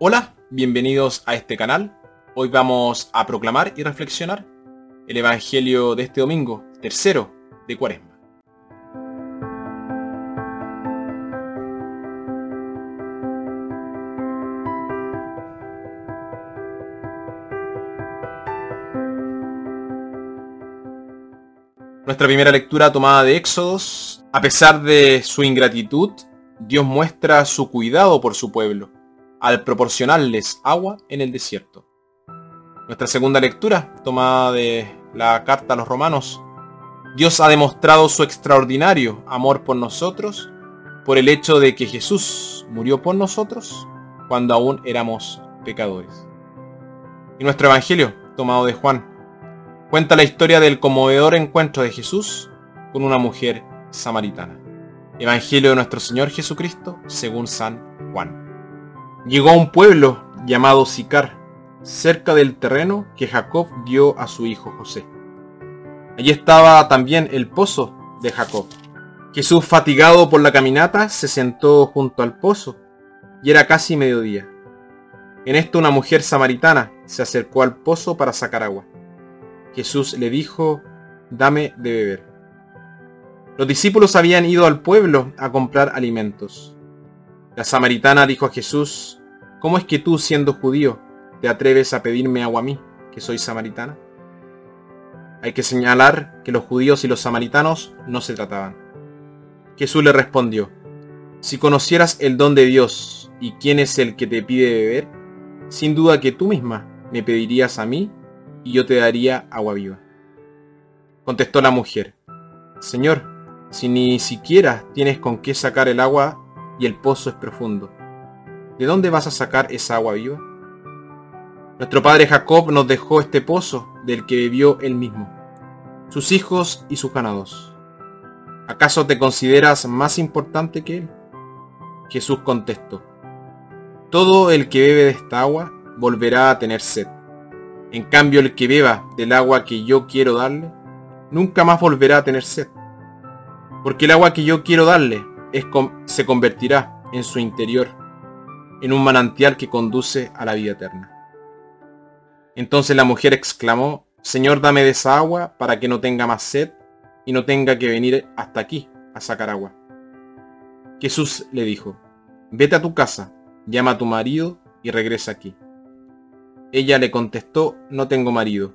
Hola, bienvenidos a este canal. Hoy vamos a proclamar y reflexionar el Evangelio de este domingo, tercero de Cuaresma. Nuestra primera lectura tomada de Éxodos, a pesar de su ingratitud, Dios muestra su cuidado por su pueblo, al proporcionarles agua en el desierto. Nuestra segunda lectura, tomada de la carta a los romanos, Dios ha demostrado su extraordinario amor por nosotros por el hecho de que Jesús murió por nosotros cuando aún éramos pecadores. Y nuestro Evangelio, tomado de Juan, cuenta la historia del conmovedor encuentro de Jesús con una mujer samaritana. Evangelio de nuestro Señor Jesucristo según San Juan. Llegó a un pueblo llamado Sicar, cerca del terreno que Jacob dio a su hijo José. Allí estaba también el pozo de Jacob. Jesús, fatigado por la caminata, se sentó junto al pozo y era casi mediodía. En esto una mujer samaritana se acercó al pozo para sacar agua. Jesús le dijo, dame de beber. Los discípulos habían ido al pueblo a comprar alimentos. La samaritana dijo a Jesús, ¿cómo es que tú, siendo judío, te atreves a pedirme agua a mí, que soy samaritana? Hay que señalar que los judíos y los samaritanos no se trataban. Jesús le respondió, si conocieras el don de Dios y quién es el que te pide beber, sin duda que tú misma me pedirías a mí y yo te daría agua viva. Contestó la mujer, Señor, si ni siquiera tienes con qué sacar el agua y el pozo es profundo, ¿de dónde vas a sacar esa agua viva? Nuestro padre Jacob nos dejó este pozo del que bebió él mismo, sus hijos y sus ganados. ¿Acaso te consideras más importante que él? Jesús contestó, todo el que bebe de esta agua volverá a tener sed. En cambio, el que beba del agua que yo quiero darle, nunca más volverá a tener sed. Porque el agua que yo quiero darle se convertirá en su interior, en un manantial que conduce a la vida eterna. Entonces la mujer exclamó, Señor, dame de esa agua para que no tenga más sed y no tenga que venir hasta aquí a sacar agua. Jesús le dijo, vete a tu casa, llama a tu marido y regresa aquí. Ella le contestó, no tengo marido.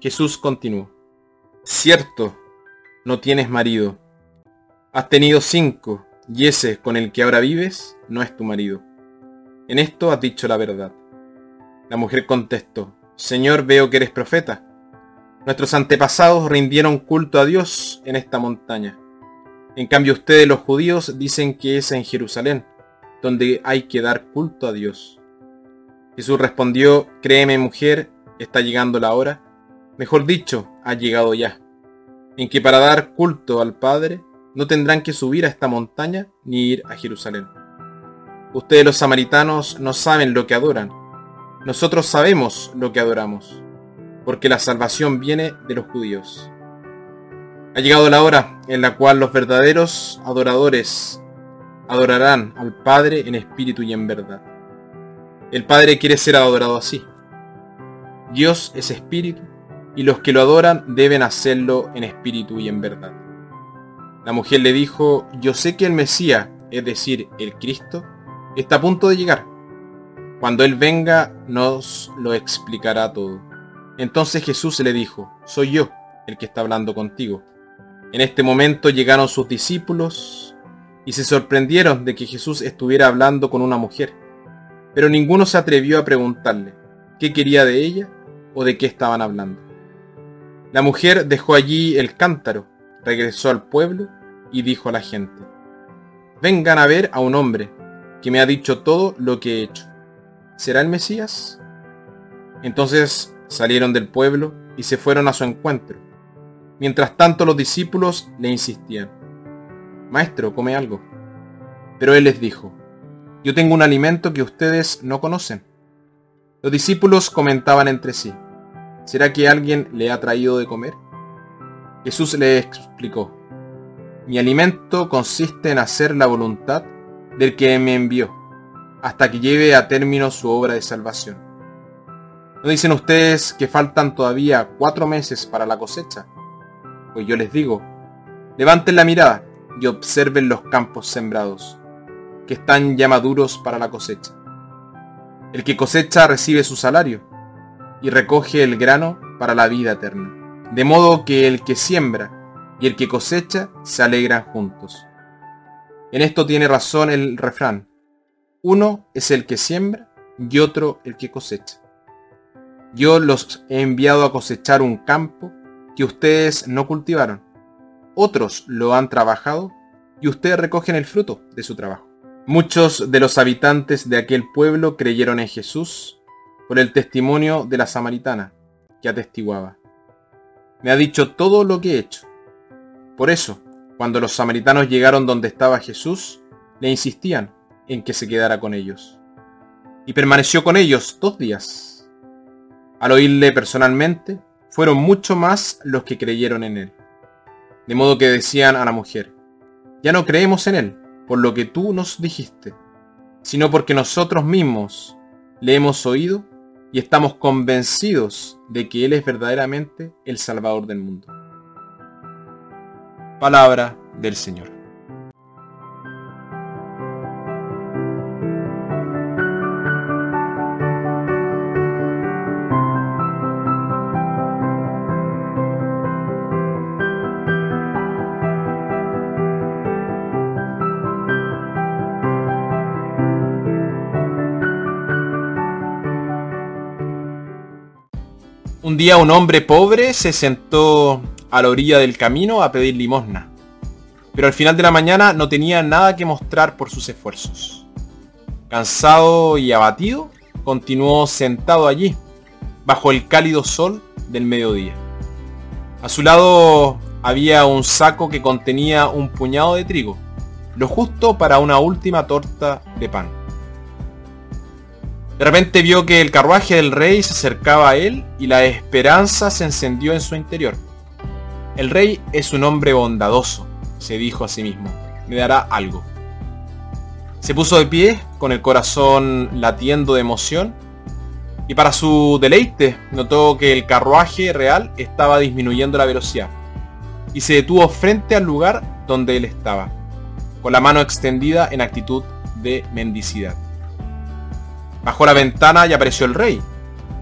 Jesús continuó, cierto, no tienes marido. Has tenido cinco, y ese con el que ahora vives no es tu marido. En esto has dicho la verdad. La mujer contestó, Señor, veo que eres profeta. Nuestros antepasados rindieron culto a Dios en esta montaña. En cambio ustedes los judíos dicen que es en Jerusalén, donde hay que dar culto a Dios. Jesús respondió, créeme mujer, está llegando la hora, mejor dicho, ha llegado ya, en que para dar culto al Padre no tendrán que subir a esta montaña ni ir a Jerusalén. Ustedes los samaritanos no saben lo que adoran, nosotros sabemos lo que adoramos, porque la salvación viene de los judíos. Ha llegado la hora en la cual los verdaderos adoradores adorarán al Padre en espíritu y en verdad. El Padre quiere ser adorado así. Dios es espíritu y los que lo adoran deben hacerlo en espíritu y en verdad. La mujer le dijo, yo sé que el Mesías, es decir, el Cristo, está a punto de llegar. Cuando Él venga nos lo explicará todo. Entonces Jesús le dijo, soy yo el que está hablando contigo. En este momento llegaron sus discípulos y se sorprendieron de que Jesús estuviera hablando con una mujer pero ninguno se atrevió a preguntarle qué quería de ella o de qué estaban hablando. La mujer dejó allí el cántaro, regresó al pueblo y dijo a la gente, vengan a ver a un hombre que me ha dicho todo lo que he hecho. ¿Será el Mesías? Entonces salieron del pueblo y se fueron a su encuentro. Mientras tanto los discípulos le insistían, Maestro, come algo. Pero él les dijo, yo tengo un alimento que ustedes no conocen. Los discípulos comentaban entre sí, ¿será que alguien le ha traído de comer? Jesús le explicó, mi alimento consiste en hacer la voluntad del que me envió hasta que lleve a término su obra de salvación. ¿No dicen ustedes que faltan todavía cuatro meses para la cosecha? Pues yo les digo, levanten la mirada y observen los campos sembrados, que están ya maduros para la cosecha. El que cosecha recibe su salario y recoge el grano para la vida eterna. De modo que el que siembra y el que cosecha se alegran juntos. En esto tiene razón el refrán. Uno es el que siembra y otro el que cosecha. Yo los he enviado a cosechar un campo que ustedes no cultivaron. Otros lo han trabajado y ustedes recogen el fruto de su trabajo. Muchos de los habitantes de aquel pueblo creyeron en Jesús por el testimonio de la samaritana, que atestiguaba. Me ha dicho todo lo que he hecho. Por eso, cuando los samaritanos llegaron donde estaba Jesús, le insistían en que se quedara con ellos. Y permaneció con ellos dos días. Al oírle personalmente, fueron mucho más los que creyeron en él. De modo que decían a la mujer, ya no creemos en él por lo que tú nos dijiste, sino porque nosotros mismos le hemos oído y estamos convencidos de que Él es verdaderamente el Salvador del mundo. Palabra del Señor. Un día un hombre pobre se sentó a la orilla del camino a pedir limosna, pero al final de la mañana no tenía nada que mostrar por sus esfuerzos. Cansado y abatido, continuó sentado allí, bajo el cálido sol del mediodía. A su lado había un saco que contenía un puñado de trigo, lo justo para una última torta de pan. De repente vio que el carruaje del rey se acercaba a él y la esperanza se encendió en su interior. El rey es un hombre bondadoso, se dijo a sí mismo. Me dará algo. Se puso de pie, con el corazón latiendo de emoción, y para su deleite notó que el carruaje real estaba disminuyendo la velocidad, y se detuvo frente al lugar donde él estaba, con la mano extendida en actitud de mendicidad. Bajó la ventana y apareció el rey.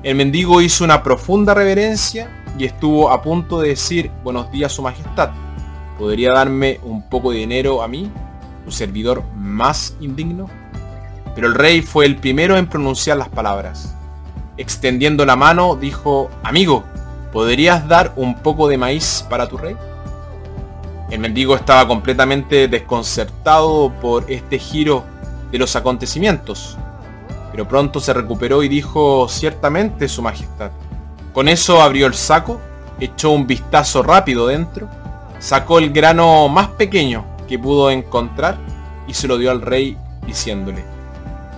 El mendigo hizo una profunda reverencia y estuvo a punto de decir buenos días su majestad. ¿Podría darme un poco de dinero a mí, su servidor más indigno? Pero el rey fue el primero en pronunciar las palabras. Extendiendo la mano, dijo, amigo, ¿podrías dar un poco de maíz para tu rey? El mendigo estaba completamente desconcertado por este giro de los acontecimientos pero pronto se recuperó y dijo ciertamente su majestad. Con eso abrió el saco, echó un vistazo rápido dentro, sacó el grano más pequeño que pudo encontrar y se lo dio al rey diciéndole,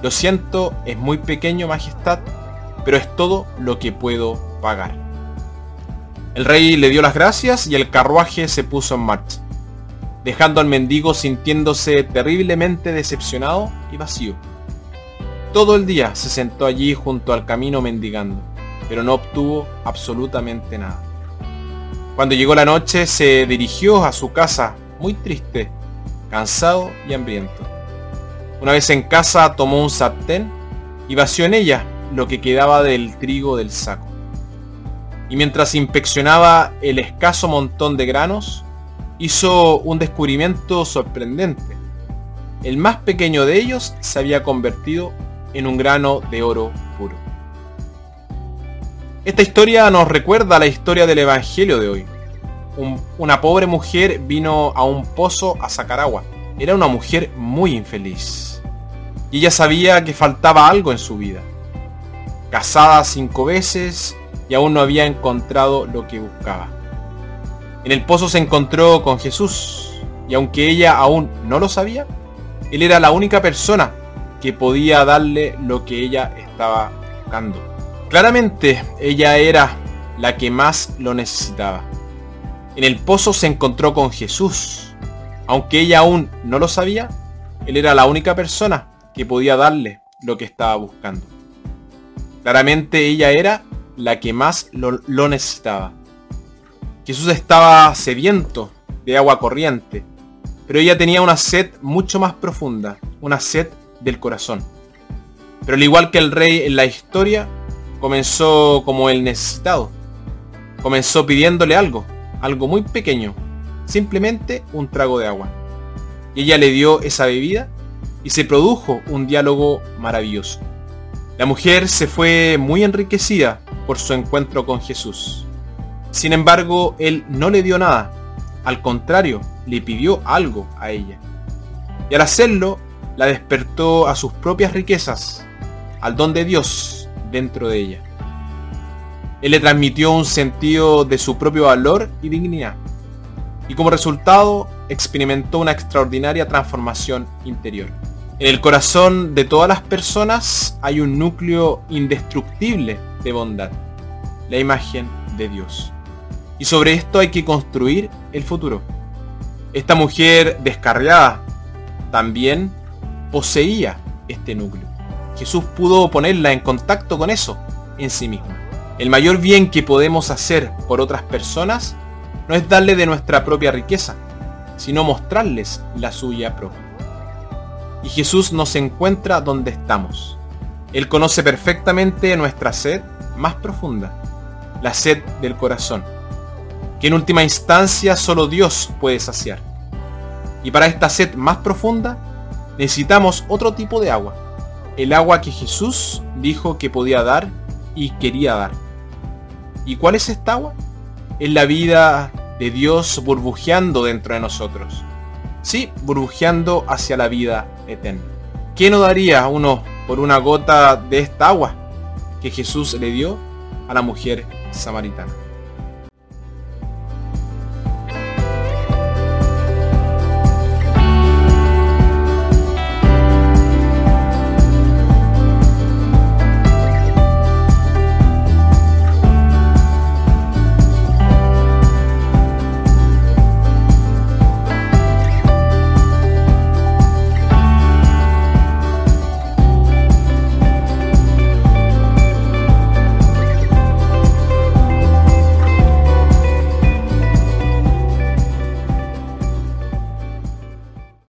lo siento, es muy pequeño, majestad, pero es todo lo que puedo pagar. El rey le dio las gracias y el carruaje se puso en marcha, dejando al mendigo sintiéndose terriblemente decepcionado y vacío. Todo el día se sentó allí junto al camino mendigando, pero no obtuvo absolutamente nada. Cuando llegó la noche se dirigió a su casa muy triste, cansado y hambriento. Una vez en casa tomó un sartén y vació en ella lo que quedaba del trigo del saco. Y mientras inspeccionaba el escaso montón de granos, hizo un descubrimiento sorprendente. El más pequeño de ellos se había convertido en un grano de oro puro. Esta historia nos recuerda la historia del Evangelio de hoy. una pobre mujer vino a un pozo a sacar agua. Era una mujer muy infeliz. Y ella sabía que faltaba algo en su vida. Casada cinco veces y aún no había encontrado lo que buscaba. En el pozo se encontró con Jesús y aunque ella aún no lo sabía, él era la única persona que podía darle lo que ella estaba buscando. Claramente ella era la que más lo necesitaba. En el pozo se encontró con Jesús. Aunque ella aún no lo sabía, él era la única persona que podía darle lo que estaba buscando. Claramente ella era la que más lo, necesitaba. Jesús estaba sediento de agua corriente, pero ella tenía una sed mucho más profunda, una sed del corazón. Pero al igual que el rey en la historia, comenzó como el necesitado. Comenzó pidiéndole algo, algo muy pequeño, simplemente un trago de agua. Y ella le dio esa bebida y se produjo un diálogo maravilloso. La mujer se fue muy enriquecida por su encuentro con Jesús. Sin embargo, él no le dio nada. Al contrario, le pidió algo a ella. Y al hacerlo, la despertó a sus propias riquezas, al don de Dios dentro de ella. Él le transmitió un sentido de su propio valor y dignidad. Y como resultado, experimentó una extraordinaria transformación interior. En el corazón de todas las personas hay un núcleo indestructible de bondad, la imagen de Dios. Y sobre esto hay que construir el futuro. Esta mujer descarriada también poseía este núcleo. Jesús pudo ponerla en contacto con eso en sí misma. El mayor bien que podemos hacer por otras personas no es darle de nuestra propia riqueza, sino mostrarles la suya propia. Y Jesús nos encuentra donde estamos. Él conoce perfectamente nuestra sed más profunda, la sed del corazón, que en última instancia solo Dios puede saciar. Y para esta sed más profunda necesitamos otro tipo de agua, el agua que Jesús dijo que podía dar y quería dar. ¿Y cuál es esta agua? Es la vida de Dios burbujeando dentro de nosotros. Sí, burbujeando hacia la vida eterna. ¿Qué no daría uno por una gota de esta agua que Jesús le dio a la mujer samaritana?